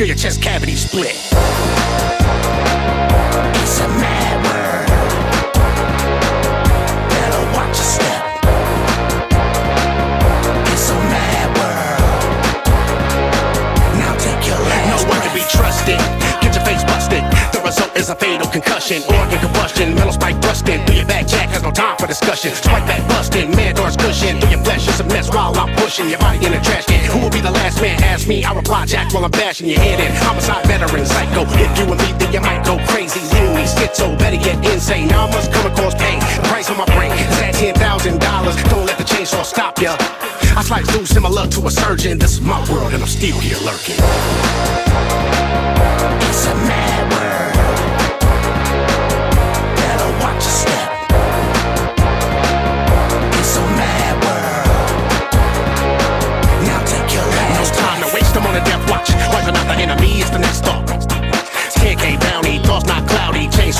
feel your chest cavity split. For discussion. Spike back busting. Man doors cushion. Through your flesh is a mess while I'm pushing your body in a trash can. Who will be the last man? Ask me. I reply jack while I'm bashing your head in. Homicide veteran, psycho. If you me, then you might go crazy. Loony, schizo, better yet insane. Now I must come across pain. The price on my brain is at ten thousand dollars. Don't let the chainsaw stop ya. I slice loose in my luck to a surgeon. This is my world and I'm still here lurking. It's a mad world.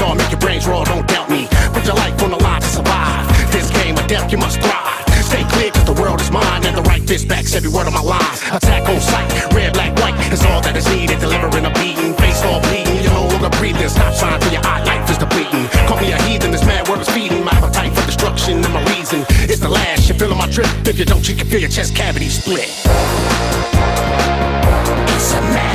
Chainsaw, make your brains roll, don't doubt me. Put your life on the line to survive. This game of death, you must thrive. Stay clear, cause the world is mine. And the right fist backs every word of my lies. Attack on sight, red, black, white is all that is needed. Delivering a beating, face all bleeding. you're no longer breathing. Stop sign for your eye, life is depleting. Call me a heathen, this mad world is feeding. My appetite for destruction and my reason. It's the last, you're feeling my trip. If you don't, you can feel your chest cavity split. It's a mad